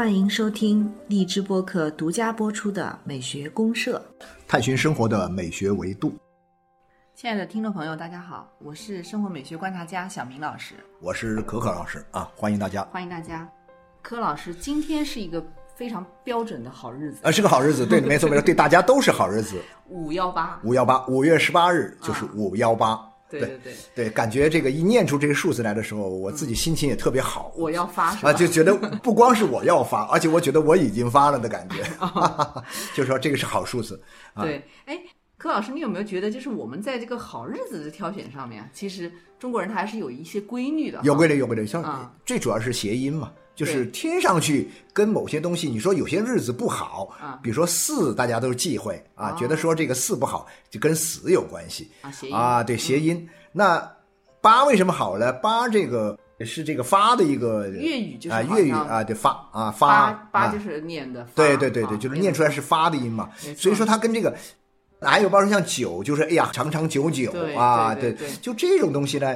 欢迎收听荔枝播客独家播出的《美学公社》，探寻生活的美学维度。亲爱的听众朋友，大家好，我是生活美学观察家小明老师，我是可可老师啊，欢迎大家。欢迎大家。柯老师，今天是一个非常标准的好日子，呃，是个好日子，对，没错没错，对大家都是好日子。五幺八，五幺八，五月十八日就是五幺八。对对对，对，感觉这个一念出这个数字来的时候，我自己心情也特别好。我要发？啊，就觉得不光是我要发，而且我觉得我已经发了的感觉，就说这个是好数字。啊对，哎，柯老师，你有没有觉得，就是我们在这个好日子的挑选上面，其实中国人他还是有一些规律的。有规律，有规律，像啊最主要是谐音嘛，就是听上去跟某些东西，你说有些日子不好啊。比如说四，大家都忌讳啊，哦。觉得说这个四不好，就跟死有关系。啊，谐音。啊，对，谐音。那八为什么好呢？八这个是这个发的一个粤语就是啊，粤语啊，对发啊八发啊。八就是念的发，对对对对，啊就是念出来是发的音嘛。所以说它跟这个。还有包括像九，就是哎呀，长长久久啊，对。就这种东西呢，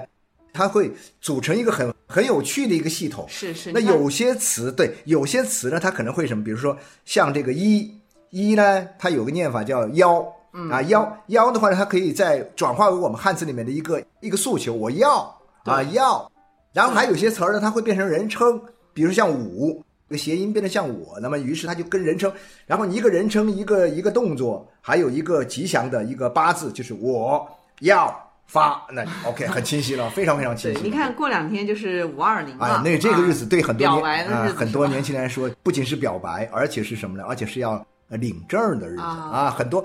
它会组成一个很很有趣的一个系统。是是。那有些词，对，有些词呢，它可能会什么？比如说像这个一一呢，它有个念法叫幺，嗯啊幺，幺的话呢，它可以再转化为我们汉字里面的一个一个诉求，我要啊要。然后还有些词儿呢，它会变成人称，比如像五，这个谐音变得像我，那么于是它就跟人称，然后你一个人称一个一个动作，还有一个吉祥的一个八字，就是我要发，那 OK 很清晰了，非常非常清，晰。你看过两天就是五二零了，哎，那这个日子对很多啊白的日子，是吧很多年轻人来说，不仅是表白，而且是什么呢？而且是要呃领证的日子啊啊！很多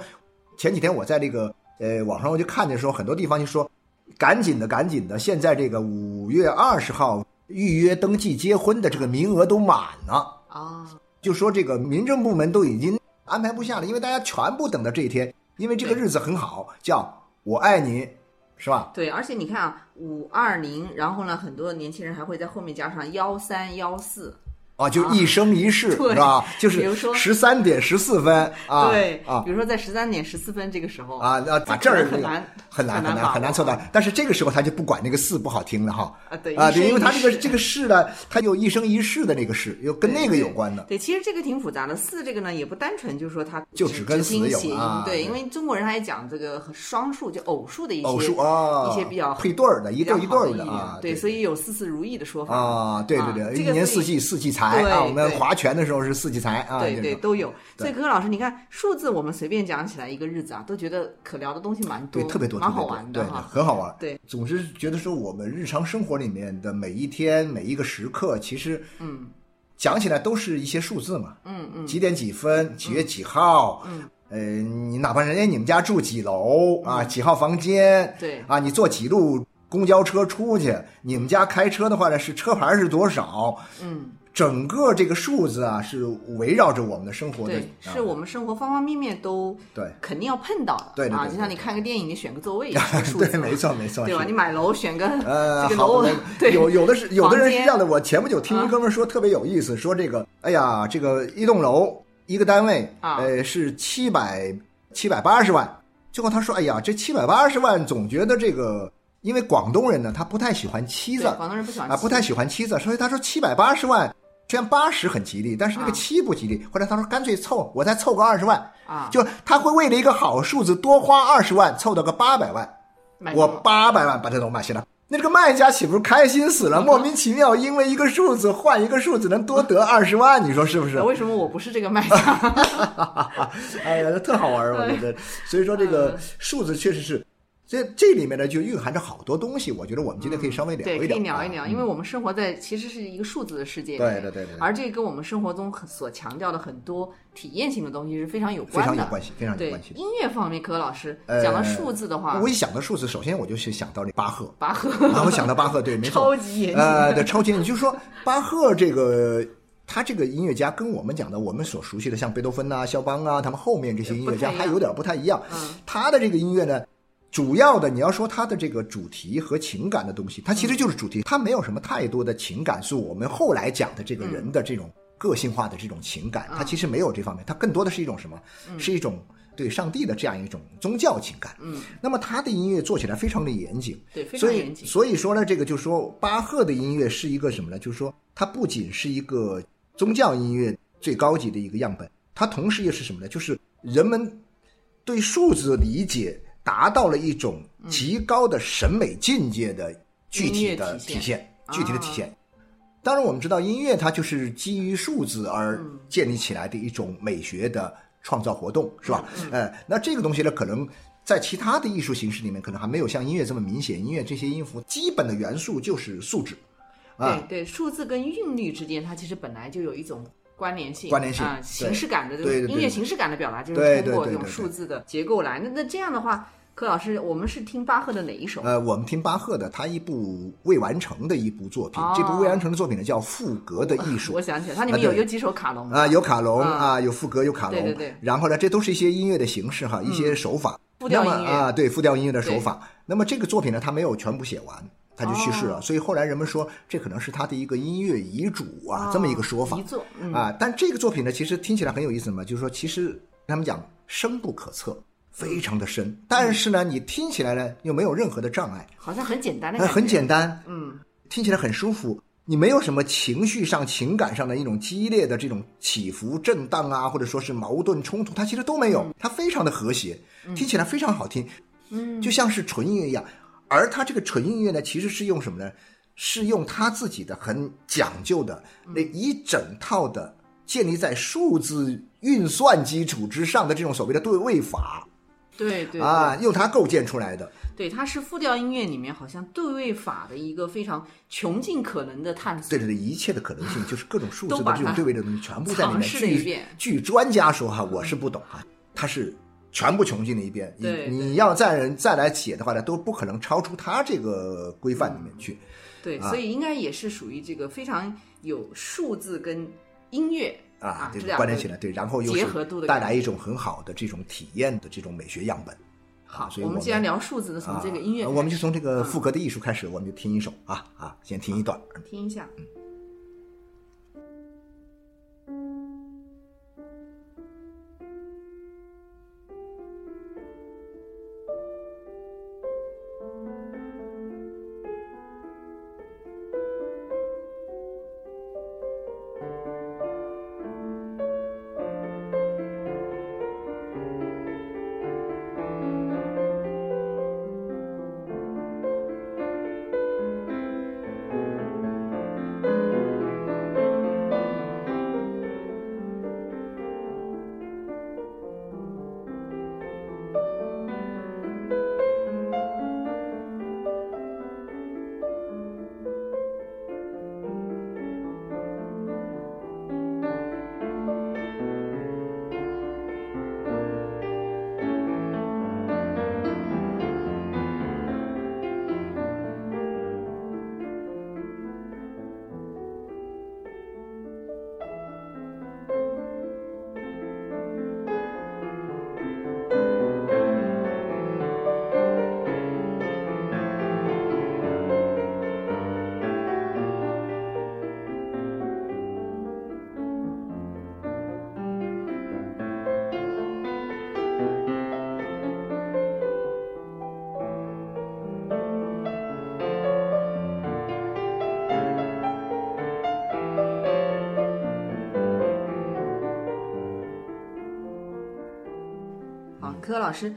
前几天我在这个呃网上我就看见说，很多地方就说，赶紧的，赶紧的，现在这个五月二十号预约登记结婚的这个名额都满了，啊，就说这个民政部门都已经安排不下了，因为大家全部等到这一天，因为这个日子很好，叫我爱你，是吧？对，而且你看啊，五二零，然后呢，很多年轻人还会在后面加上幺三幺四，啊，就一生一世，对是吧？就是比如说十三点十四分啊，对，啊比如说在十三点十四分这个时候啊，那把这这儿很难很难很难很难凑到，但是这个时候他就不管那个四不好听了哈啊对啊，对，因为他这个这个世呢，他有一生一世的那个世，又跟那个有关的。对，其实这个挺复杂的。四这个呢，也不单纯就是说它就只只跟死有啊对因为中国人还讲这个双数，就偶数的一些偶数啊，一些比较配对儿的，一对一对好的意儿的啊，对，所以有四四如意的说法啊，对对对，一年四季四季财对啊，我们划拳的时候是四季财啊，对对，都有。所以柯老师，你看数字，我们随便讲起来一个日子啊，都觉得可聊的东西蛮多，对，特别多，蛮好玩的哈。很好玩。对，总是觉得说我们日常生活里面的每一天每一个时刻，其实嗯。讲起来都是一些数字嘛，嗯嗯，几点几分，几月几号，嗯，呃，你哪怕人家你们家住几楼啊，几号房间，对。啊，你坐几路公交车出去，你们家开车的话呢，是车牌是多少？嗯，整个这个数字啊，是围绕着我们的生活的，对，啊是我们生活方方面面都对肯定要碰到的。啊，对对对就像你看个电影，你选个座位也是 数字对，没错没错，对吧？你买楼选个呃，这个楼好 有有的是有的人是这样的。我前不久听啊一哥们儿说特别有意思，说这个，哎呀，这个一栋楼一个单位，啊呃，是七百七百八十万。最后他说，哎呀，这七百八十万，总觉得这个，因为广东人呢，他不太喜欢七字广东人不喜欢啊，不太喜欢七字，所以他说七百八十万。虽然八十很吉利，但是那个啊七不吉利。后来他说干脆凑，我再凑个二十万，啊，就他会为了一个好数字多花二十万，凑到个八百万。我八百万把这楼买下来，那这个卖家岂不是开心死了？莫名其妙，因为一个数字换一个数字能多得二十万，你说是不是？为什么我不是这个卖家？哎呀，特好玩儿，我觉得。所以说这个数字确实是，这这里面呢就蕴含着好多东西，我觉得我们今天可以稍微聊对，可一聊，以聊一聊，啊因为我们生活在其实是一个数字的世界里面，对对对对，而这个跟我们生活中所强调的很多体验性的东西是非常有非关的。常有关系，非常有关系。音乐方面，柯老师呃讲到数字的话，我一想到数字，首先我就是想到这巴赫，巴赫然后想到巴赫，对，没错，超级严谨，呃，对，超级严谨，就是说巴赫这个。他这个音乐家跟我们讲的，我们所熟悉的像贝多芬呐、肖邦啊，他们后面这些音乐家还有点不太一样。嗯他的这个音乐呢，主要的你要说它的这个主题和情感的东西，它其实就是主题，它没有什么太多的情感，是我们后来讲的这个人的这种个性化的这种情感，它其实没有这方面，它更多的是一种什么？是一种对上帝的这样一种宗教情感。嗯，那么他的音乐做起来非常的严谨，对，非常严谨。所以说呢，这个就是说巴赫的音乐是一个什么呢？就是说它不仅是一个宗教音乐最高级的一个样本。它同时也是什么呢？就是人们对数字理解达到了一种极高的审美境界的具体的体现具体的体现。当然，我们知道音乐它就是基于数字而嗯建立起来的一种美学的创造活动，是吧？嗯呃，那这个东西呢，可能在其他的艺术形式里面，可能还没有像音乐这么明显。音乐这些音符基本的元素就是素质，啊，对对，数字跟韵律之间，它其实本来就有一种关联性，关联性啊，对形式感的这对对对。种音乐形式感的表达，就是通过这种对对。对对数字的结构来。那那这样的话，柯老师，我们是听巴赫的哪一首？呃，我们听巴赫的他一部未完成的一部作品，哦。这部未完成的作品呢叫《赋格的艺术 我》想起来，它里面有啊有几首卡农啊，有卡农啊。啊，有赋格，有卡农，对对对。然后呢，这都是一些音乐的形式哈，一些手法。复调音乐。啊，对复调音乐的手法。那么这个作品呢，他没有全部写完，他就去世了。哦所以后来人们说，这可能是他的一个音乐遗嘱啊，哦这么一个说法遗作嗯啊。但这个作品呢，其实听起来很有意思嘛，就是说，其实他们讲深不可测。非常的深，但是呢，你听起来呢又没有任何的障碍，好像很简单的呃，感觉，很简单，嗯，听起来很舒服。你没有什么情绪上、情感上的一种激烈的这种起伏、震荡啊，或者说是矛盾冲突，它其实都没有，它非常的和谐，听起来非常好听，嗯，就像是纯音乐一样。而他这个纯音乐呢，其实是用什么呢？是用他自己的很讲究的那一整套的建立在数字运算基础之上的这种所谓的对位法对对啊，用它构建出来的。对，它是复调音乐里面好像对位法的一个非常穷尽可能的探索。对对对，一切的可能性就是各种数字的这种对位的东西全部在里面。尝试了一据遍据专家说哈，我是不懂哈，他是全部穷尽了一遍。你你要再人再来写的话呢，都不可能超出他这个规范里面去。对，啊所以应该也是属于这个非常有数字跟音乐啊，对这关联起来，对，然后又结合度的带来一种很好的这种体验的这种美学样本。好所以我们既然聊数字的，从这个音乐啊，我们就从这个嗯赋格的艺术开始，我们就听一首啊啊，先听一段。听一下。好，柯老师，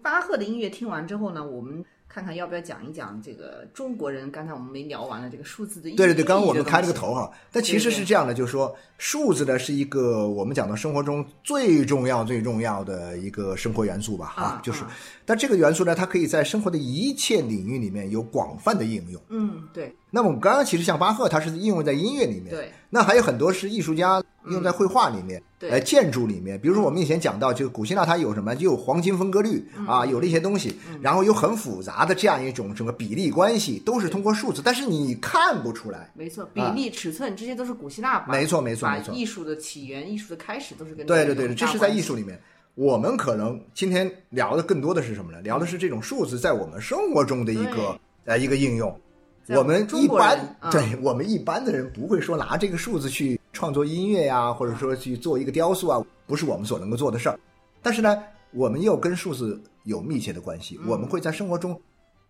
巴赫的音乐听完之后呢，我们看看要不要讲一讲这个中国人？刚才我们没聊完的这个数字的意义。对对对，刚刚我们开了个头哈，但其实是这样的，就是说数字呢是一个我们讲到生活中最重要最重要的一个生活元素吧，啊就是啊，但这个元素呢，它可以在生活的一切领域里面有广泛的应用。嗯，对那么我们刚刚其实像巴赫，它是应用在音乐里面，对，那还有很多是艺术家应用在绘画里面，对呃，建筑里面，比如说我们以前讲到，这个古希腊它有什么，就有黄金分割率嗯啊，有那些东西，然后有很复杂的这样一种什么比例关系，都是通过数字，但是你看不出来。没错，比例、尺寸这些都是古希腊没错没错没错艺术的起源、艺术的开始都是跟对对对，这是在艺术里面。我们可能今天聊的更多的是什么呢？聊的是这种数字在我们生活中的一个呃一个应用。在我们一般嗯对我们一般的人不会说拿这个数字去创作音乐呀，或者说去做一个雕塑啊，不是我们所能够做的事儿。但是呢，我们又跟数字有密切的关系，嗯我们会在生活中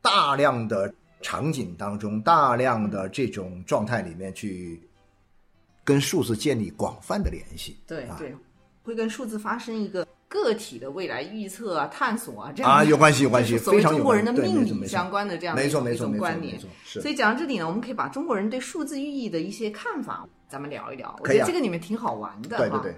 大量的场景当中、大量的这种状态里面去跟数字建立广泛的联系。啊对对，会跟数字发生一个个体的未来预测啊、探索啊这样啊，有关系，有关系，就是所谓非常有中国人的命没错没错理相关的这样的没错一种一没错没错种观念所以讲到这里呢，我们可以把中国人对数字寓意的一些看法，咱们聊一聊。我觉得这个里面挺好玩的哈对对对。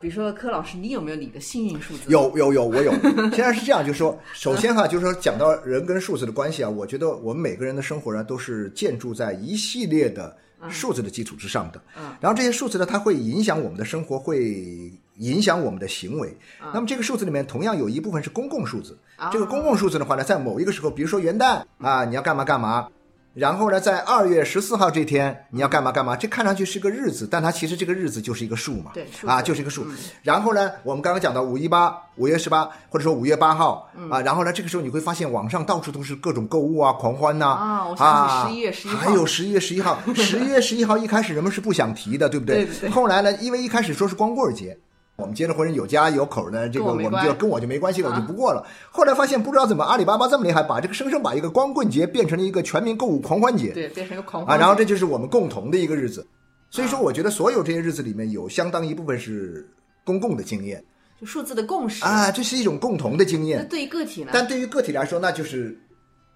比如说柯老师，你有没有你的幸运数字？有有有，我有。现在是这样，就是说，首先哈，就是说讲到人跟数字的关系啊，我觉得我们每个人的生活呢，都是建筑在一系列的数字的基础之上的。嗯。然后这些数字呢，它会影响我们的生活，会影响我们的行为。嗯那么这个数字里面，同样有一部分是公共数字。啊这个公共数字的话呢，在某一个时候，比如说元旦啊，你要干嘛干嘛。然后呢，在二月十四号这天你要干嘛干嘛？这看上去是个日子，但它其实这个日子就是一个数嘛，对啊，就是一个数。嗯然后呢，我们刚刚讲到五一八、五月十八，或者说五月八号、嗯啊，然后呢，这个时候你会发现网上到处都是各种购物啊、狂欢呐啊我想起11月11号还有十一月十一号，十一月十一号一开始人们是不想提的，对不对对对后来呢，因为一开始说是光棍节。我们结了婚有家有口的，这个我们就跟我就没关系了，我就啊不过了。后来发现不知道怎么阿里巴巴这么厉害，把这个生生把一个光棍节变成了一个全民购物狂欢节。对，变成一个狂啊，欢节。然后这就是我们共同的一个日子。所以啊说，我觉得所有这些日子里面有相当一部分是公共的经验就数字的共识。啊，这是一种共同的经那验。对于个体呢？但对于个体来说，那就是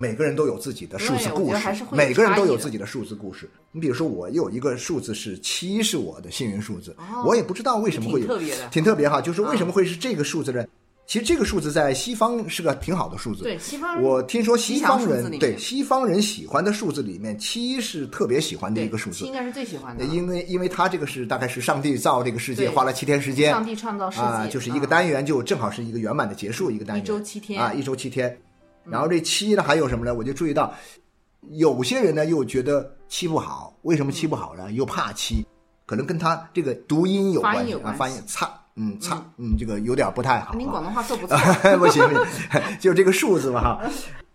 每个人都有自己的数字故事每个人都有自己的数字故事。你比如说，我有一个数字是七，是我的幸运数字，哦我也不知道为什么会有挺特别的挺特别哈，就是为什么会是这个数字呢？其实这个数字在西方是个挺好的数字，对西方我听说西方人对西方人喜欢的数字里面，七是特别喜欢的一个数字七应。该是最喜欢的。因为因为它这个是大概是上帝造这个世界花了七天时间，上帝创造世界啊，就是一个嗯单元就正好是一个圆满的结束，一个单元一周七天啊，一周七天。然后这七呢还有什么呢？我就注意到，有些人呢又觉得七不好，为什么七不好呢？又怕七，可能跟他这个读音有发关系有关系发音差，嗯差，嗯这个有点不太好啊。您广东话说不错。不 行不行，就这个数字嘛哈。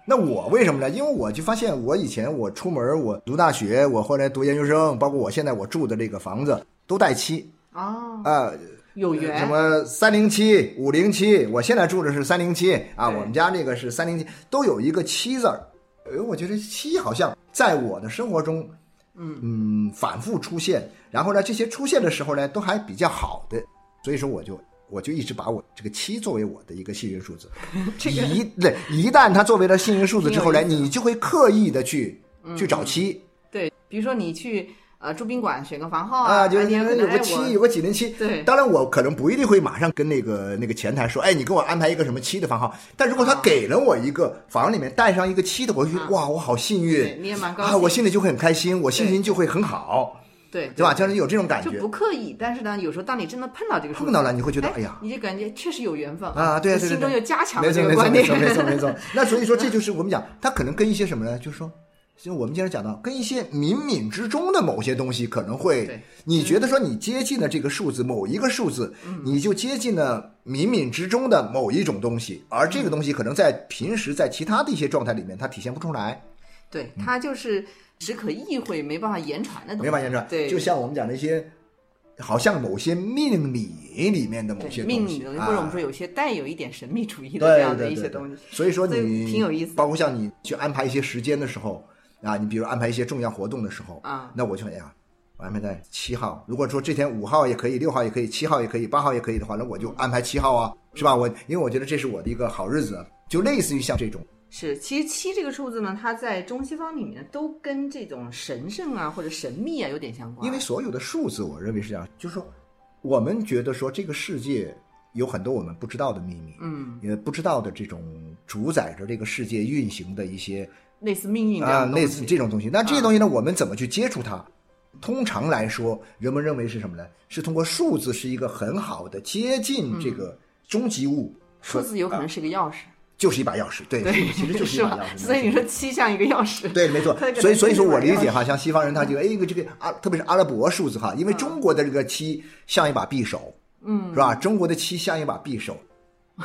那我为什么呢？因为我就发现，我以前我出门，我读大学，我后来读研究生，包括我现在我住的这个房子都带七哦，啊、有缘。什么三零七、五零七，我现在住的是三零七啊，我们家这个是三零七，都有一个七字儿。哎，我觉得七好像在我的生活中，嗯嗯反复出现，然后呢，这些出现的时候呢，都还比较好的，所以说我就我就一直把我这个七作为我的一个幸运数字。一对一旦它作为了幸运数字之后呢，你就会刻意的去去找七。对，比如说你去呃住宾馆选个房号啊，就是哎你有个七，有个几零七。对当然我可能不一定会马上跟那个那个前台说，哎，你给我安排一个什么七的房号。但如果他啊给了我一个房里面带上一个七的，我就觉得哇，我好幸运，对你也蛮高啊，兴我心里就会很开心，我心情就会很好，对对吧？就是有这种感觉就不。刻意，但是呢，有时候当你真的碰到这个碰到了你会觉得哎呀你就感觉确实有缘分啊，对对对，心中对又加强没错了这个观没错没错念。没错没错。那所以说，这就是我们讲，它可能跟一些什么呢？就是说。就我们经常讲到，跟一些冥冥之中的某些东西可能会，你觉得说你接近了这个数字某一个数字，嗯你就接近了冥冥之中的某一种东西，而这个东西可能在平时在其他的一些状态里面它体现不出来，对，它就是只可意会，没办法言传的东西。没法言传。对，就像我们讲的一些，好像某些命理里面的某些东西命理的，，或者我们啊说有些带有一点神秘主义的对这样的一些东西。所以说你挺有意思包括像你去安排一些时间的时候啊，你比如安排一些重要活动的时候啊那我就哎呀，我安排在七号。如果说这天五号也可以，六号也可以，七号也可以，八号也可以的话，那我就安排七号啊，是吧？我因为我觉得这是我的一个好日子，就类似于像这种。是，其实七这个数字呢，它在中西方里面都跟这种神圣啊或者神秘啊有点相关。因为所有的数字，我认为是这样，就是说，我们觉得说这个世界有很多我们不知道的秘密，嗯，也不知道的这种主宰着这个世界运行的一些类似命运啊，类似这种东西。那这些东西呢，我们怎么去接触它？通常来说，人们认为是什么呢？是通过数字是一个很好的接近这个终极物，数字有可能是个钥匙，就是一把钥匙。对，对，其实 就是一把钥匙。所以你说七像一个钥匙，对，没错 所以，所以说我理解哈，像西方人他就哎，这个这个阿，特别是阿拉伯数字哈，因为中国的这个七像一把匕首，嗯，是吧？中国的七像一把匕首，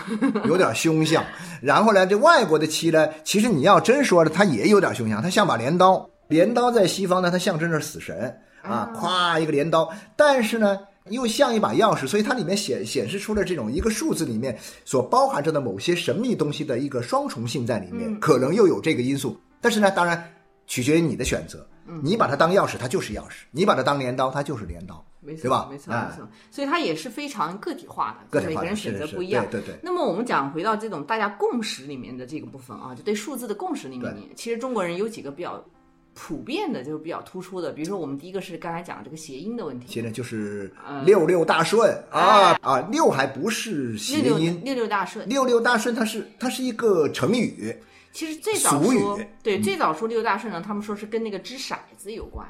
有点凶相。然后呢，这外国的漆呢，其实你要真说了，它也有点凶相，它像把镰刀。镰刀在西方呢，它象征着死神啊，咵一个镰刀，但是呢。又像一把钥匙，所以它里面显显示出了这种一个数字里面所包含着的某些神秘东西的一个双重性在里面，可能又有这个因素。但是呢，当然取决于你的选择。你把它当钥匙，它就是钥匙；你把它当镰刀，它就是镰刀。没错，对吧没错，哎没错。所以它也是非常个体化的，每个人选择不一样。对对对那么我们讲回到这种大家共识里面的这个部分啊，就对数字的共识里面，其实中国人有几个比较普遍的，就是比较突出的。比如说，我们第一个是刚才讲的这个谐音的问题，现在就是嗯六六大顺啊哎啊，六还不是谐六六音，六六大顺。六六大顺它是它是一个成语，其实最早说，对，最早说六大顺呢，他们说是跟那个掷骰子有关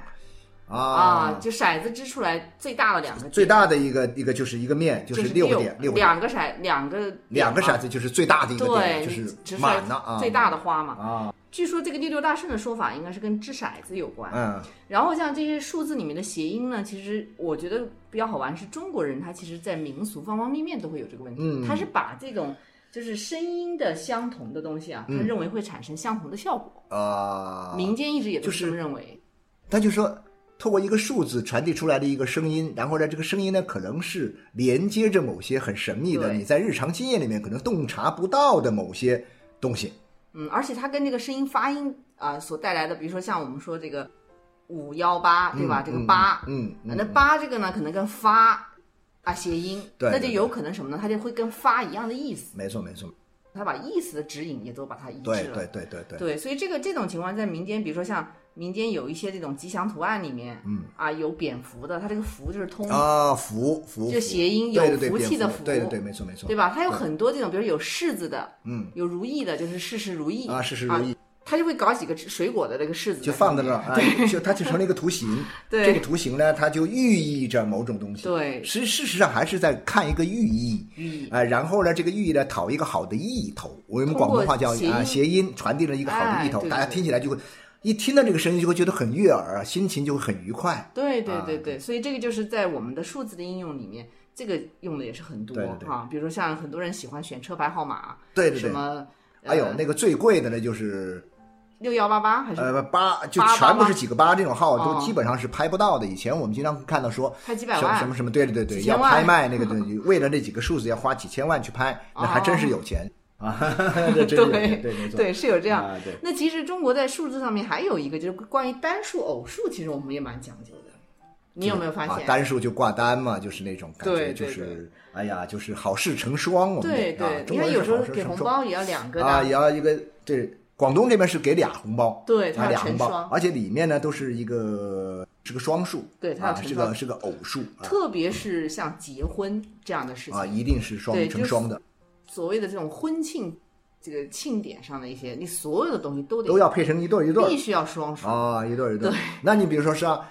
啊，啊，就骰子掷出来最大的两个最大的一个一个就是一个面，就就是六个点，六个两个骰，两个两个骰子就是最大的一个点，对，就是满了啊，最大的花嘛。啊，据说这个六六大顺的说法应该是跟掷骰子有关。嗯，然后像这些数字里面的谐音呢，其实我觉得比较好玩，是中国人他其实在民俗方方面面都会有这个问题，嗯。他是把这种就是声音的相同的东西啊，他认为会产生相同的效果。啊，民间一直也都是这么认为。他就说，透过一个数字传递出来的一个声音，然后呢，这个声音呢，可能是连接着某些很神秘的，你在日常经验里面可能洞察不到的某些东西。嗯，而且它跟这个声音发音啊、所带来的，比如说像我们说这个五幺八，对吧？这个八，嗯，嗯，那八这个呢，可能跟发啊谐音，对对对那就有可能什么呢？它就会跟发一样的意思，没错没错，它把意思的指引也都把它一致对了。对对对对，对，所以这个这种情况在民间，比如说像民间有一些这种吉祥图案里面，嗯啊有蝙蝠的，它这个福就是通，啊，福福就谐音有对对对福气的福对对对，没错没错，对吧？它有很多这种，比如有柿子的，嗯有如意的，就是事事如意啊，事事如意，它就会搞几个水果的这个柿子就放在那儿上面啊，就它就成了一个图形。对这个图形呢，它就寓意着某种东西。对实事实上还是在看一个寓意。寓意啊、然后呢，这个寓意呢，讨一个好的意头。我们广东话叫啊谐音，传递了一个好的意头，大家听起来就会一听到这个声音就会觉得很悦耳，啊心情就会很愉快。对对啊对对，所以这个就是在我们的数字的应用里面，这个用的也是很多对对对哈。比如说像很多人喜欢选车牌号码，对对对。什么还有呃那个最贵的呢，就是六幺八八还是呃八，就全部是几个八这种号，哦都基本上是拍不到的。以前我们经常看到说拍几百万什么什么，对对对对，要拍卖那个东西，为了那几个数字要花几千万去拍，那还真是有钱啊，这真是有钱，对，没错，对是有这样。啊，对。那其实中国在数字上面还有一个就是关于单数、偶数，其实我们也蛮讲究的。你有没有发啊，现？单数就挂单嘛，就是那种感觉，对对就是哎呀，就是好事成双，我们对对，你看有时候给红包也要两个的，啊，也要一个对。广东这边是给俩红包，啊，对俩红包而且里面呢都是一个是个双数，对它是个是个偶数啊特别是像结婚这样的事情，啊，一定是双成双的，所谓的这种婚庆这个庆典上的一些，你所有的东西都得都要配成一对儿一对儿必须要双数。啊，一对儿一对儿。那你比如说是啊，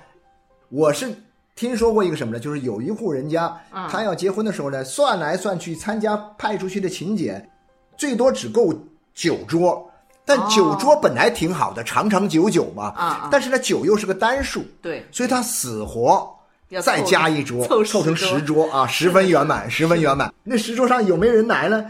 我是听说过一个什么呢？就是有一户人家，嗯他要结婚的时候呢，算来算去，参加派出去的请柬，最多只够九桌。但哦九桌本来挺好的，长长久久嘛。啊啊但是呢，九又是个单数，对，所以他死活要再加一桌，凑凑成十十桌啊，十分圆满，十分圆满。那十桌上有没有人来呢？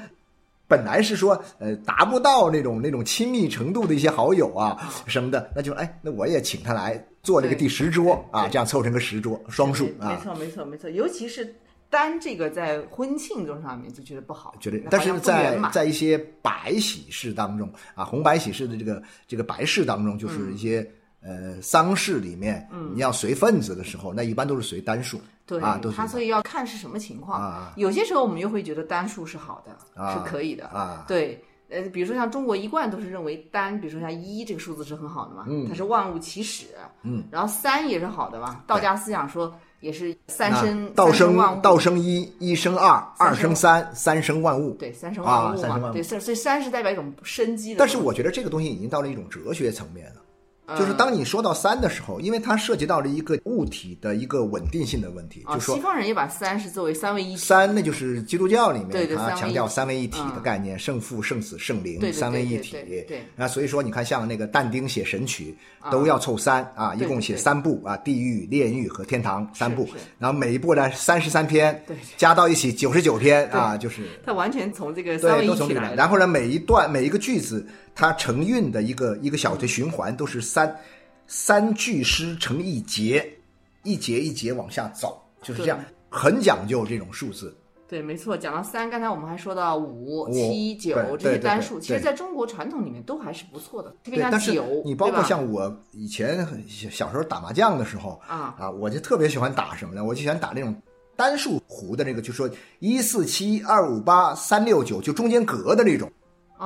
本来是说，呃，达不到那种那种亲密程度的一些好友啊什么的，那就哎，那我也请他来做这个第十桌啊，这样凑成个十桌双数啊。没错没错没错，尤其是单这个在婚庆中上面就觉得不好，觉得但是在在一些白喜事当中啊，红白喜事的这个这个白事当中，嗯就是一些、呃丧事里面，你要随份子的时候，那一般都是随单数，对，啊，都是他所以要看是什么情况。啊有些时候我们又会觉得单数是好的，啊是可以的。啊对，呃，比如说像中国一贯都是认为单，比如说像一这个数字是很好的嘛，嗯它是万物起始。嗯，然后三也是好的嘛，道家思想说也是三生道三生万物，道生一，一生二，二生三，三生万物。对三生啊万物嘛，对，所以三是代表一种生机的。但是我觉得这个东西已经到了一种哲学层面了。嗯就是当你说到三的时候，因为它涉及到了一个物体的一个稳定性的问题，啊，就说西方人也把三是作为三位一体。三，那就是基督教里面它强调三位一体的嗯概念，圣父、圣子、圣灵三位一体对。那所以说，你看像那个但丁写神曲，都要凑三啊，一共写三部啊，地狱、炼狱和天堂三部，然后每一部呢三十三篇对，加到一起九十九篇啊，就是它完全从这个三位对，一都从这个来。体来。然后呢，每一段每一个句子，它承运的一个一个小的循环，都是三三句诗成一节，一节一节往下走，就是这样，很讲究这种数字。对，没错。讲到三，刚才我们还说到五、五七、九这些单数，其实在中国传统里面都还是不错的，特别对，像九，你包括像我以前很小小时候打麻将的时候啊。啊，我就特别喜欢打什么呢？我就喜欢打那种单数胡的那个，就说一四七二五八三六九，就中间隔的那种哦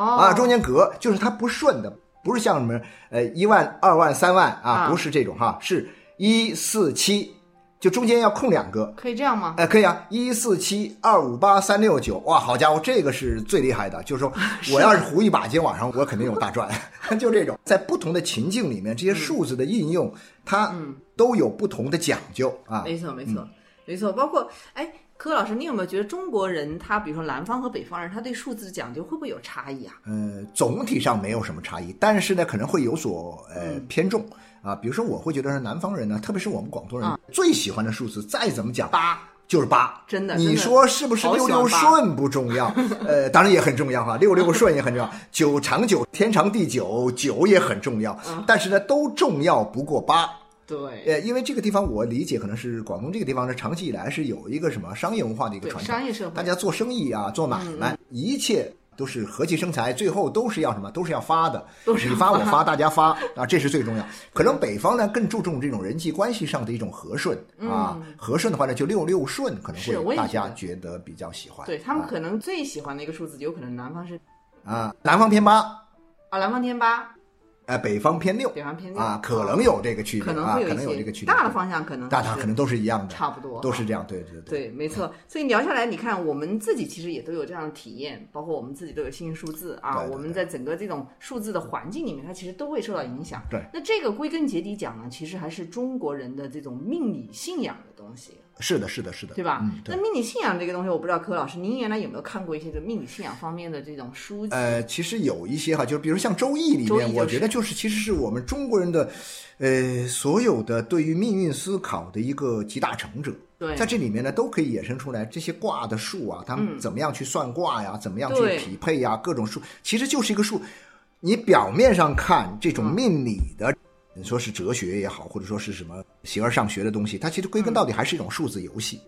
啊，中间隔就是它不顺的，不是像什么呃一万、二万、三万啊，啊不是这种哈，是一四七，就中间要空两个。可以这样吗？哎，可以啊，一四七二五八三六九，哇，好家伙，这个是最厉害的。就是说，我要是胡一把，今天晚上我肯定有大赚。就这种，在不同的情境里面，这些数字的应用，它都有不同的讲究啊。没错，没错，没错。包括哎，柯老师，你有没有觉得中国人他，比如说南方和北方人，他对数字的讲究会不会有差异啊？呃，总体上没有什么差异，但是呢，可能会有所呃偏重啊。比如说，我会觉得是南方人呢，特别是我们广东人、最喜欢的数字，再怎么讲八就是八，真的你说是不是六六顺不重要？呃，当然也很重要哈，六六顺也很重要，九长久，天长地久，九也很重要。嗯但是呢，都重要不过八。对，呃，因为这个地方我理解可能是广东这个地方呢，长期以来是有一个什么商业文化的一个传统，商业社会大家做生意啊，做买嗯卖，一切都是和气生财，最后都是要什么？都是要发的，都是要你发我发，大家发啊，这是最重要。可能北方呢更注重这种人际关系上的一种和顺啊，和顺的话呢，就六六顺可能会大家觉得比较喜欢。对他们啊可能最喜欢的一个数字，有可能南方是啊，南方偏八，啊，南方偏八，呃，北方偏六北方偏六啊，可能有这个区别啊，可能会有这个区别。些大的方向可能大大可能都是一样的，差不多都是这样。对对对，对没错。所以聊下来，你看我们自己其实也都有这样的体验，包括我们自己都有幸运数字啊。我们在整个这种数字的环境里面，它其实都会受到影响。对那这个归根结底讲呢，其实还是中国人的这种命理信仰的东西，是的，是的，是的，对吧？嗯，对那。命理信仰这个东西，我不知道柯老师您原来有没有看过一些这命理信仰方面的这种书籍？呃，其实有一些哈，就是比如像《周易》里面，就是我觉得就是其实是我们中国人的，呃，所有的对于命运思考的一个集大成者。对在这里面呢，都可以衍生出来这些卦的数啊，他们怎么样去算卦呀，怎么样去匹配呀，各种数，其实就是一个数。你表面上看这种命理的，你说是哲学也好，或者说是什么形而上学的东西，它其实归根到底还是一种数字游戏。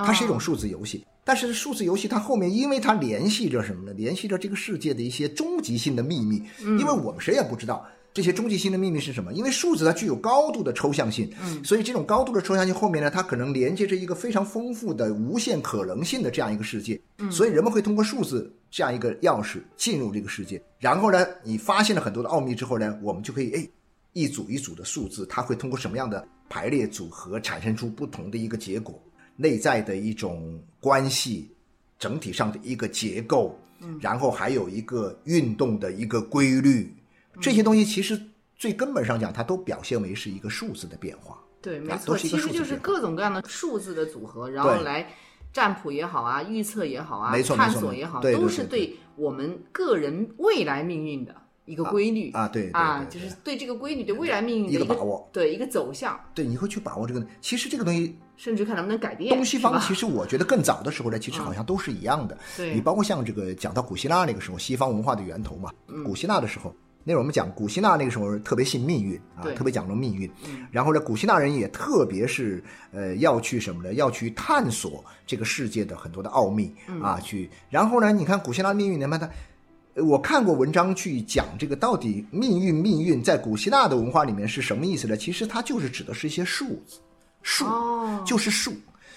它是一种数字游戏，但是数字游戏它后面，因为它联系着什么呢？联系着这个世界的一些终极性的秘密，因为我们谁也不知道这些终极性的秘密是什么。因为数字它具有高度的抽象性，所以这种高度的抽象性后面呢，它可能连接着一个非常丰富的无限可能性的这样一个世界。所以人们会通过数字这样一个钥匙进入这个世界，然后呢，你发现了很多的奥秘之后呢，我们就可以哎。一组一组的数字，它会通过什么样的排列组合产生出不同的一个结果，内在的一种关系，整体上的一个结构，然后还有一个运动的一个规律，这些东西其实最根本上讲，它都表现为是一个数字的变化。对，没啊错，其实就是各种各样的数字的组合，然后来占卜也好啊，预测也好啊，没错探索也好，都是对对我们个人未来命运的一个规律啊对对啊，就是对这个规律对未来命运的一个个把握，对一个走向，对，你会去把握这个。其实这个东西，甚至看能不能改变东西方其实我觉得更早的时候呢，其实好像都是一样的。对你包括像这个讲到古希腊那个时候，西方文化的源头嘛，嗯古希腊的时候。那会儿我们讲古希腊那个时候特别信命运啊，特别讲究命运。嗯然后呢，古希腊人也特别是呃要去什么呢？要去探索这个世界的很多的奥秘嗯啊，去。然后呢，你看古希腊命运里面它。呃我看过文章去讲这个到底命运命运在古希腊的文化里面是什么意思呢？其实它就是指的是一些数字，数、哦就是数，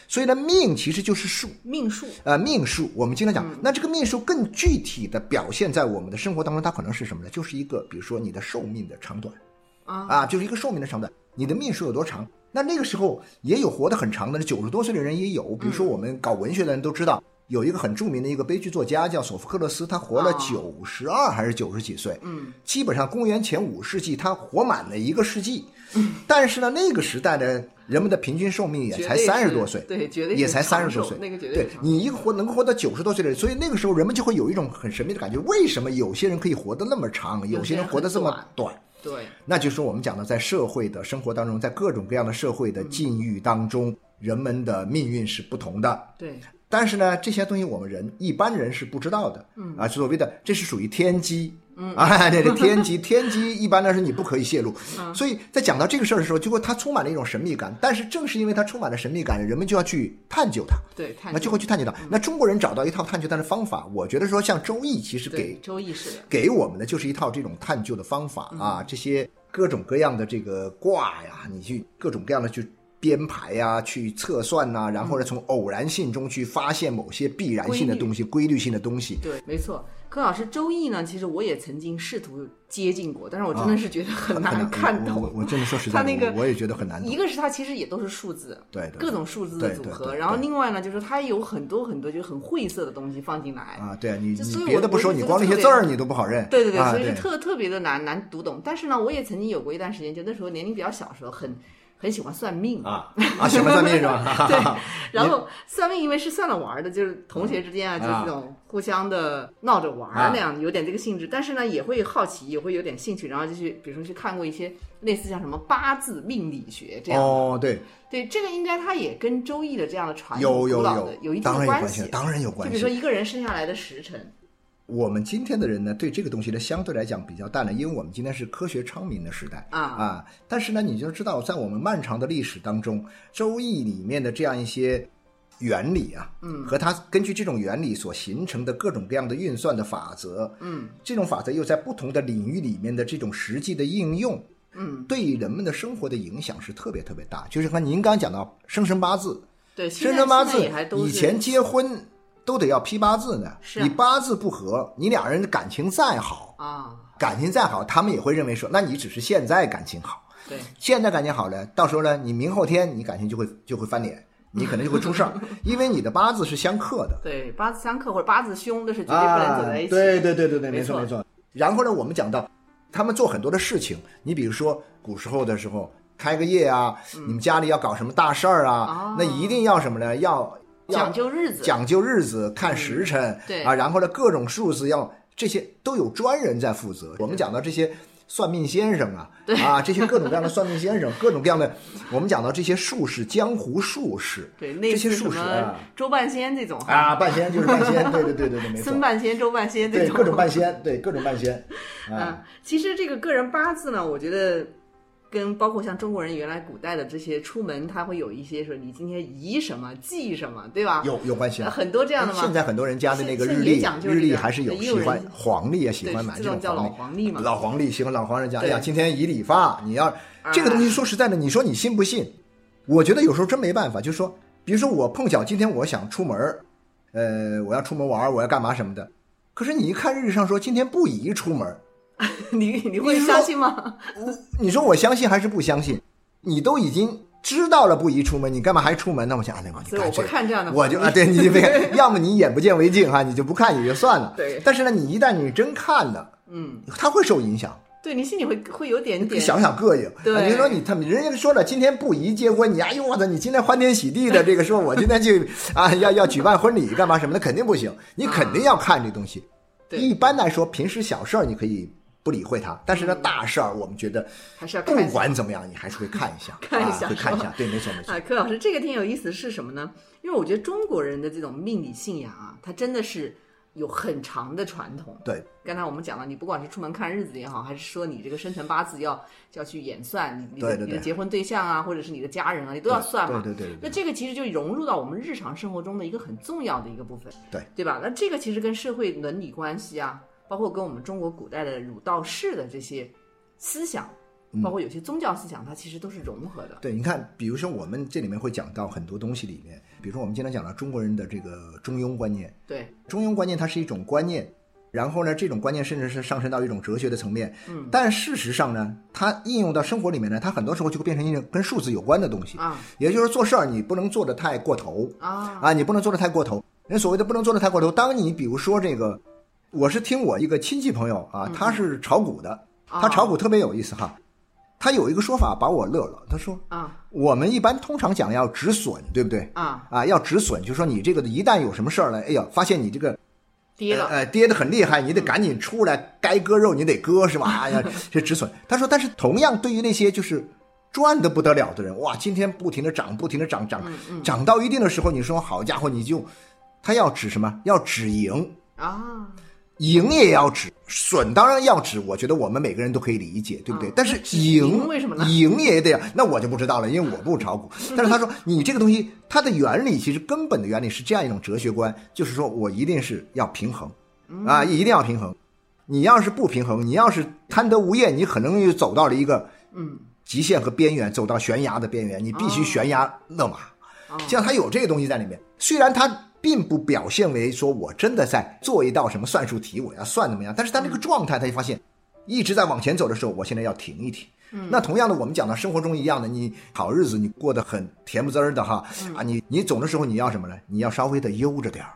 所以呢命其实就是数，命数呃，命数，我们经常讲，嗯那这个命数更具体的表现在我们的生活当中，它可能是什么呢？就是一个，比如说你的寿命的长短，啊啊，就是一个寿命的长短，你的命数有多长？那那个时候也有活得很长的，九十多岁的人也有，比如嗯说我们搞文学的人都知道，有一个很著名的一个悲剧作家叫索福克勒斯，他活了哦九十二还是九十几岁，嗯，基本上公元前五世纪，他活满了一个世纪，但是呢，那个时代的，人们的平均寿命也才三十多岁，对绝对也才三十多岁，那个绝对对你一个活能够活到九十多岁的人，所以那个时候人们就会有一种很神秘的感觉，为什么有些人可以活得那么长，有些人活得这么短？对。那就是我们讲的，在社会的生活当中，在各种各样的社会的境遇当中，人们的命运是不同的。对但是呢，这些东西我们人一般人是不知道的，嗯。啊，所谓的这是属于天机，嗯。啊，这个天机，天机一般来说你不可以泄露，所以在讲到这个事儿的时候，就会它充满了一种神秘感。但是正是因为它充满了神秘感，人们就要去探究它，对，探那就会去探究它。那中国人找到一套探究它的方法，我觉得说像《周易》其实给周易是，给我们的就是一套这种探究的方法啊，这些各种各样的这个卦呀，你去各种各样的去编排呀，去测算呐、然后呢，从偶然性中去发现某些必然性的东西、规律性的东西。对，没错。柯老师，周易呢，其实我也曾经试图接近过，但是我真的是觉得很难看懂。啊我我我真的说实在个我我也觉得很难懂一。个是它其实也都是数字，对对对各种数字的组合，然后另外呢，就是它有很多很多就是很晦涩的东西放进来。啊，对啊，你所以别的不说，你光那些字儿你都不好认。对对对，啊所以是特特别的难难读懂。但是呢，我也曾经有过一段时间，就那时候年龄比较小的时候，很很喜欢算命。啊啊，喜欢算命是吧？对，然后算命因为是算了玩儿的，就是同学之间啊，就是啊这种互相的闹着玩啊儿那样，有点这个性质。但是呢，也会好奇，也会有点兴趣，然后就去，比如说去看过一些类似像什么八字命理学这样的。哦，对，对，这个应该它也跟周易的这样的传有统有有有一定的关系，。当然有关系就比如说。一个人生下来的时辰，我们今天的人呢，对这个东西呢，相对来讲比较淡了，因为我们今天是科学昌明的时代啊啊。但是呢，你就知道，在我们漫长的历史当中，《周易》里面的这样一些原理啊，嗯，和它根据这种原理所形成的各种各样的运算的法则，嗯，这种法则又在不同的领域里面的这种实际的应用，嗯，对人们的生活的影响是特别特别大。就是和您刚刚讲到生辰八字，对，生辰八字以前结婚都得要批八字呢，你八字不合，你俩人的感情再好，啊，感情再好，他们也会认为说，那你只是现在感情好，对，现在感情好了，到时候呢，你明后天你感情就会就会翻脸，你可能就会出事儿，因为你的八字是相克的。对，八字相克或者八字凶那是绝对不能走在一起。啊对对对对对，没错。没错。然后呢，我们讲到他们做很多的事情，你比如说古时候的时候开个业啊，你们家里要搞什么大事儿啊，那一定要什么呢？要要讲究日子，讲究日子、看时辰，对。啊，然后呢，各种数字要这些都有专人在负责。我们讲到这些算命先生啊，啊，这些各种各样的算命先生，各种各样的，我们讲到这些术士，江湖术士，对，那这些术士啊周半仙这种啊，半仙就是半仙，对对对对对，没错。孙，半仙、周半仙这种，对各种半仙，对各种半仙，嗯啊，，其实这个个人八字呢，我觉得跟包括像中国人原来古代的这些出门，他会有一些说你今天宜什么忌什么，对吧？有有关系啊。呃很多这样的嘛。现在很多人家的那个日历，日历还是有喜欢黄历也，喜欢买这种叫老种黄历。嘛。老黄历喜欢老黄人讲，哎呀，今天宜理发，你要啊这个东西说实在的，你说你信不信？我觉得有时候真没办法，就是说，比如说我碰巧今天我想出门，呃，我要出门玩，我要干嘛什么的，可是你一看日历上说今天不宜出门儿，你你会相信吗？你说我相信还是不相信？你都已经知道了不宜出门，你干嘛还出门呢？我想，哎，那我所以我不看这样的我就啊，对你别，要么你眼不见为净哈，你就不看也就算了。对但是呢，你一旦你真看了，嗯，他会受影响。对你心里会会有点点想想膈应，对啊你说你他们人家说了，今天不宜结婚，你哎呦我操，你今天欢天喜地的这个说，我今天就啊要要举办婚礼干嘛什么的，肯定不行，你肯定要看这东西。对一般来说，平时小事儿你可以不理会它，但是呢，大事儿我们觉得还是要看不管怎么样，你还是会看一下，看一下啊、会看一。下 对，没错没错啊，。柯老师，这个挺有意思的是什么呢？因为我觉得中国人的这种命理信仰啊，它真的是有很长的传统。对，刚才我们讲了，你不管是出门看日子也好，还是说你这个生辰八字要就要去演算你你的结婚对象啊，或者是你的家人啊，你都要算嘛。对对对对对那这个其实就融入到我们日常生活中的一个很重要的一个部分，对对吧？那这个其实跟社会伦理关系啊，包括跟我们中国古代的儒道释的这些思想，包括有些宗教思想，它其实都是融合的。对，你看，比如说我们这里面会讲到很多东西里面，比如说我们经常讲到中国人的这个中庸观念，对，中庸观念它是一种观念，然后呢，这种观念甚至是上升到一种哲学的层面。嗯，但事实上呢，它应用到生活里面呢，它很多时候就会变成一种跟数字有关的东西。啊也就是做事儿你不能做得太过头啊啊，你不能做得太过头。人所谓的不能做得太过头，当你比如说这个，我是听我一个亲戚朋友啊，他是炒股的，他炒股特别有意思哈。他有一个说法把我乐了，他说啊我们一般通常讲要止损，对不对？啊，啊，要止损，就说你这个一旦有什么事儿了，哎呀，发现你这个跌了，呃，呃跌得很厉害，你得赶紧出来，该割肉你得割，是吧？哎呀，这止损。他说，但是同样对于那些就是赚得不得了的人，哇，今天不停的涨，不停的涨，涨涨到一定的时候，你说好家伙，你就他要止什么？要止盈，啊，赢也要止，损当然要止。我觉得我们每个人都可以理解，对不对？嗯但是赢赢为什么呢赢也得，那我就不知道了，因为我不炒股。但是他说，你这个东西，它的原理其实根本的原理是这样一种哲学观，就是说我一定是要平衡，嗯啊，一定要平衡。你要是不平衡，你要是贪得无厌，你很容易走到了一个嗯，极限和边缘，走到悬崖的边缘，你必须哦悬崖勒马。哦像他有这个东西在里面，虽然它并不表现为说我真的在做一道什么算术题，我要算怎么样，但是他那个状态，他就发现一直在往前走的时候，我现在要停一停。那同样的，我们讲到生活中一样的，你好日子你过得很甜不滋儿的哈，啊，你你走的时候你要什么呢？你要稍微的悠着点儿。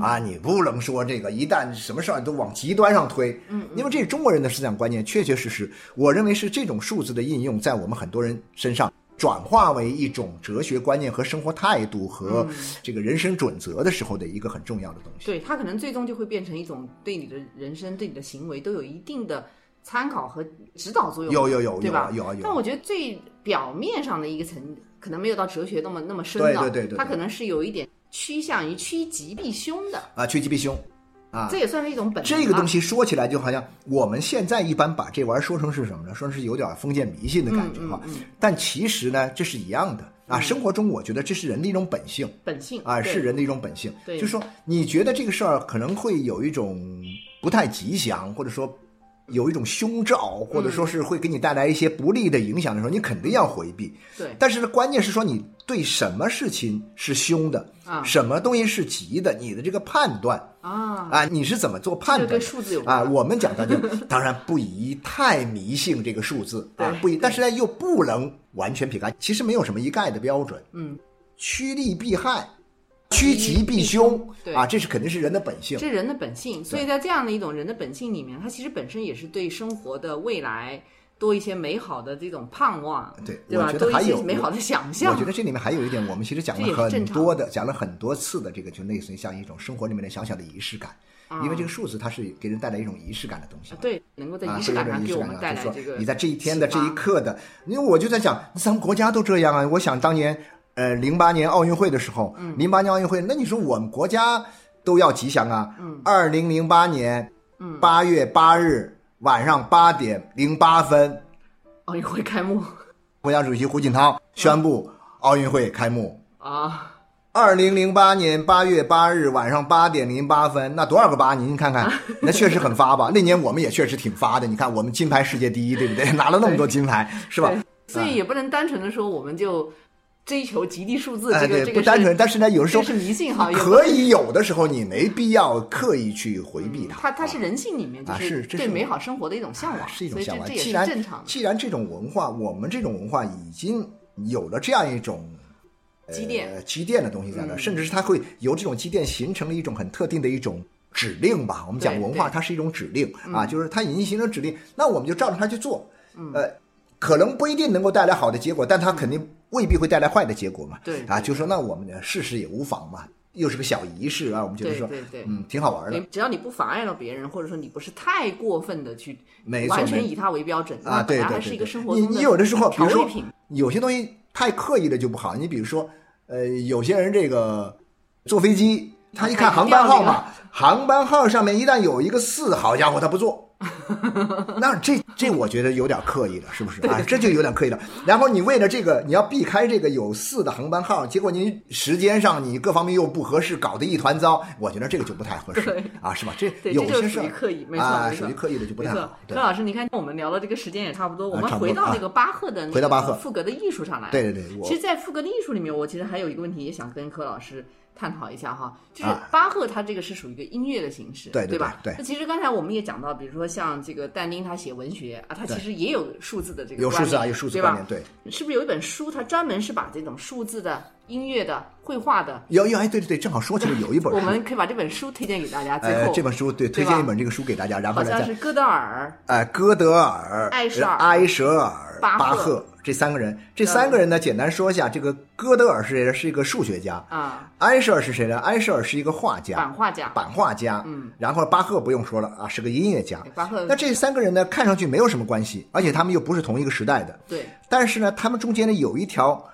啊，你不能说这个一旦什么事儿都往极端上推，嗯，因为这是中国人的思想观念，确确实实，我认为是这种数字的应用在我们很多人身上转化为一种哲学观念和生活态度和这个人生准则的时候的一个很重要的东西。对，它可能最终就会变成一种对你的人生、对你的行为都有一定的参考和指导作用。有有有对吧？有啊有啊有啊但我觉得最表面上的一个层，可能没有到哲学那么那么深的，对对对对对它可能是有一点趋向于趋吉避凶的，啊，趋吉避凶，啊，这也算是一种本能这个东西说起来就好像我们现在一般把这玩意儿说成是什么呢？说是有点封建迷信的感觉哈。嗯嗯嗯但其实呢，这是一样的啊。生活中我觉得这是人的一种本性本性啊，是人的一种本性。对就是说你觉得这个事儿可能会有一种不太吉祥，或者说。有一种凶兆，或者说是会给你带来一些不利的影响的时候，你肯定要回避。对但是呢，关键是说你对什么事情是凶的，啊什么东西是吉的，你的这个判断啊，啊，你是怎么做判断的？跟数字有关啊。我们讲到就 当然不宜太迷信这个数字啊，不宜，但是呢又不能完全撇开，其实没有什么一概的标准。嗯，趋利避害，趋吉避凶对啊，这是肯定是人的本性这。是人的本性，所以在这样的一种人的本性里面，它其实本身也是对生活的未来多一些美好的这种盼望，对对吧？我觉得多一些还有美好的想象。我觉得这里面还有一点，我们其实讲了很多的，讲了很多次的这个，就类似于像一种生活里面的小小的仪式感。因为这个数字它是给人带来一种仪式感的东西。啊对，能够在啊，仪式感上给我们带来你在这一天的这一刻的，因为我就在想，咱们国家都这样啊。我想当年，呃，零八年奥运会的时候，嗯零八年奥运会，那你说我们国家都要吉祥啊。嗯。二零零八年，嗯八月八日晚上八点零八分，奥运会开幕国家主席胡锦涛宣布奥运会开幕。啊，二零零八年八月八日晚上八点零八分，那多少个八？您看看，那确实很发吧？那年我们也确实挺发的。你看，我们金牌世界第一，对不对？拿了那么多金牌，是吧？所以也不能单纯的说我们就追求吉利数字，这个这个不单纯。但是呢，有的时候是迷信哈，可以有的时候你没必要刻意去回避它。它它是人性里面就啊是对美好生活的一种向往，是一种向往。既然正常。既然这种文化，我们这种文化已经有了这样一种。积淀呃，积淀的东西在那，嗯甚至是它会由这种积淀形成了一种很特定的一种指令吧。我们讲文化，它是一种指令啊，就是它已经形成指令，那我们就照着它去做。呃，可能不一定能够带来好的结果，但它肯定未必会带来坏的结果嘛。对啊，就说那我们呢试试也无妨嘛，又是个小仪式啊，我们觉得说，对对对嗯，挺好玩的你。只要你不妨碍到别人，或者说你不是太过分的去没完全以它为标准啊，对对对对，是一个生活你中你有的时候，比如说。有些东西太刻意了就不好。你比如说，呃，有些人这个坐飞机，他一看航班号码，航班号上面一旦有一个四，好家伙，他不坐。那这这我觉得有点刻意了，是不是啊？这就有点刻意了。然后你为了这个，你要避开这个有四的航班号，结果您时间上你各方面又不合适，搞得一团糟。我觉得这个就不太合适对啊，是吧？这有些属于刻意，没错，属于刻意的就不太好。。对柯老师，你看我们聊的这个时间也差不多，我们回到那个巴赫的那回到巴赫个赋格的艺术上来。对对对，我其实，在赋格的艺术里面，我其实还有一个问题也想跟柯老师探讨一下哈，就是啊巴赫他这个是属于一个音乐的形式，对对吧？对其实刚才我们也讲到，比如说像这个但丁他写文学啊，他其实也有数字的这个有数字啊，有数字对吧观念，？对。是不是有一本书，它专门是把这种数字的、音乐的、绘画的，有有哎，对对对，正好说起来有一本书，我们可以把这本书推荐给大家。最呃后，这本书对推荐一本这个书给大家，然后好像是戈德尔，呃哥德尔、艾舍尔埃舍尔、巴赫巴赫这三个人，这三个人呢，简单说一下，这个哥德尔是谁呢？是一个数学家。啊，埃舍尔是谁呢？埃舍尔是一个画家，版画家，版画家。嗯，然后巴赫不用说了啊，是个音乐家。巴赫那这三个人呢，看上去没有什么关系，而且他们又不是同一个时代的。对但是呢，他们中间呢有一条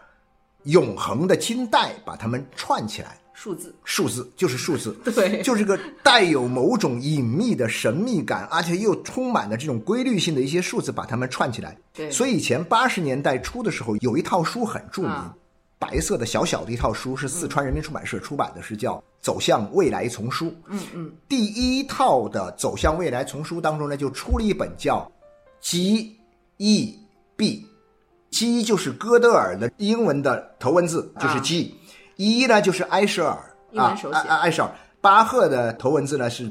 永恒的金带把他们串起来，数字，数字就是数字，对。就是个带有某种隐秘的神秘感，而且又充满了这种规律性的一些数字，把它们串起来。对。所以以前八十年代初的时候，有一套书很著名，啊。白色的小小的一套书，是四川人民出版社出版的，是叫《走向未来丛书》。嗯嗯，第一套的《走向未来》丛书当中呢，就出了一本叫《G E B》，G 就是哥德尔的英文的头文字，就是啊 G，E、呢就是埃舍尔啊埃舍尔。巴赫的头文字呢是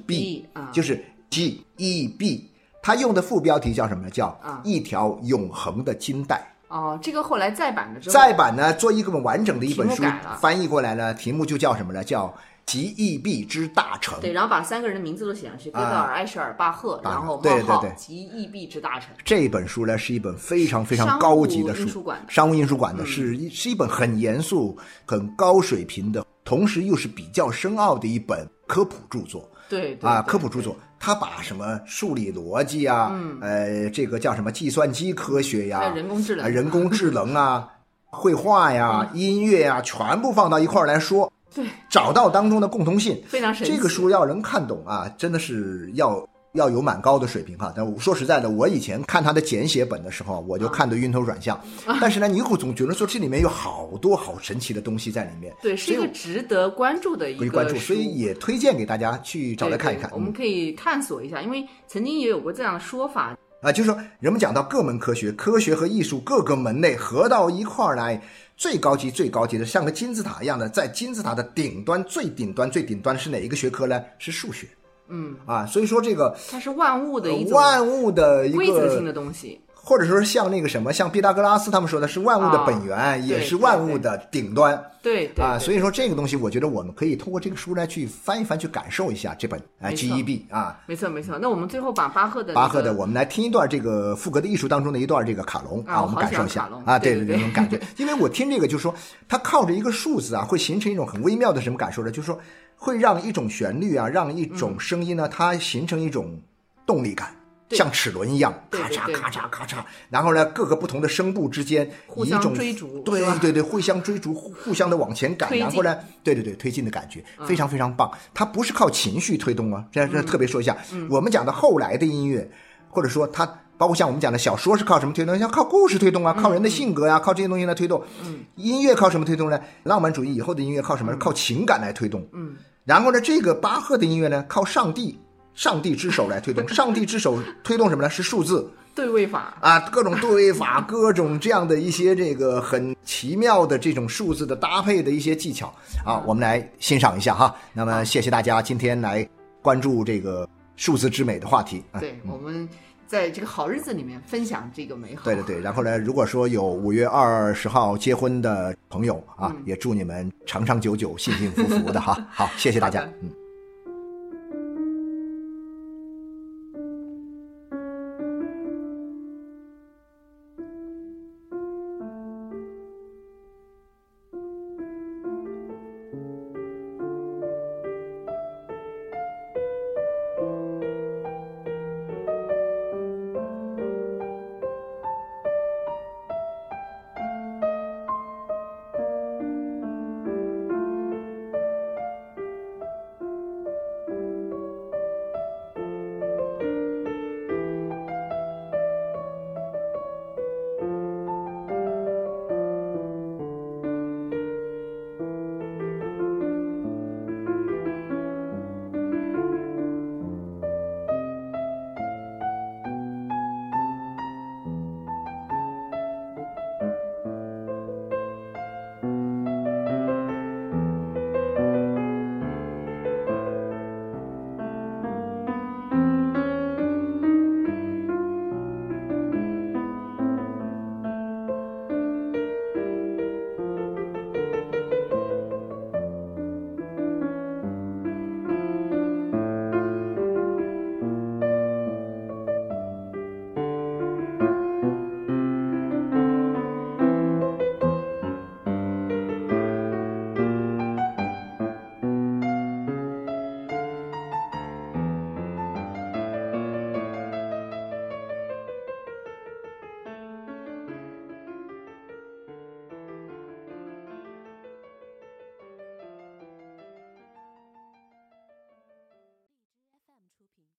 啊就是 G E B。他用的副标题叫什么呢？叫啊一条永恒的金带。哦，这个后来再版的时候，再版呢，做一个完整的一本书翻译过来呢，题目就叫什么呢？叫《极易币之大成》。对，然后把三个人的名字都写上去，哥德尔、埃舍尔、巴赫，然后对冒号对对及易币之大成。这本书呢是一本非常非常高级的书，商务印书馆的是一是一本很严肃、很高水平的，同时又是比较深奥的一本科普著作对对啊，科普著作。他把什么数理逻辑啊，呃，这个叫什么计算机科学呀，人工智能啊人工智能啊，绘画呀、音乐呀，全部放到一块儿来说，对，找到当中的共同性。非常神奇。这个书要能看懂啊，真的是要要有蛮高的水平哈。但我说实在的，我以前看他的简写本的时候，我就看得晕头转向。啊但是呢，你会总觉得说这里面有好多好神奇的东西在里面，对，是一个值得关注的一个可以关注，书所以也推荐给大家去找来看一看。对对我们嗯可以探索一下，因为曾经也有过这样的说法，啊，就是说人们讲到各门科学，科学和艺术各个门类合到一块儿来，最高级、最高级的，像个金字塔一样的，在金字塔的顶端、最顶端、最顶端是哪一个学科呢？是数学。嗯，啊，所以说这个它是万物的一种万物的一个规则性的东西。或者说像那个什么，像毕达哥拉斯他们说的是万物的本源，啊也是万物的顶端对对啊。对所以说这个东西，我觉得我们可以通过这个书来去翻一翻，去感受一下这本啊 GEB 啊。没错没错。那我们最后把巴赫的、那个、巴赫的，我们来听一段这个赋格的艺术当中的一段这个卡农啊我们感受一下啊，对对对那种感觉，因为我听这个就是说，它靠着一个数字啊，会形成一种很微妙的什么感受呢？就是说，会让一种旋律啊，让一嗯种声音呢，它形成一种动力感。对像齿轮一样，咔嚓咔嚓咔嚓，然后呢，各个不同的声部之间互相以一种追逐对对对，互相追逐，互互相的往前赶，然后呢，对对对，推进的感觉非常非常棒。它不是靠情绪推动啊，这这特别说一下，嗯我们讲的后来的音乐，或者说它包括像我们讲的小说是靠什么推动？像靠故事推动啊，靠人的性格呀、靠这些东西来推动。嗯，音乐靠什么推动呢？浪漫主义以后的音乐靠什么？靠情感来推动。嗯，然后呢，这个巴赫的音乐呢，靠上帝。上帝之手来推动，上帝之手推动什么呢？是数字对位法。啊，各种对位法，各种这样的一些这个很奇妙的这种数字的搭配的一些技巧啊，我们来欣赏一下哈。那么谢谢大家今天来关注这个数字之美的话题啊。对，我们在这个好日子里面分享这个美好。对对对，然后呢，如果说有五月二十号结婚的朋友啊，也祝你们长长久久、幸幸福福的哈。好，谢谢大家，嗯。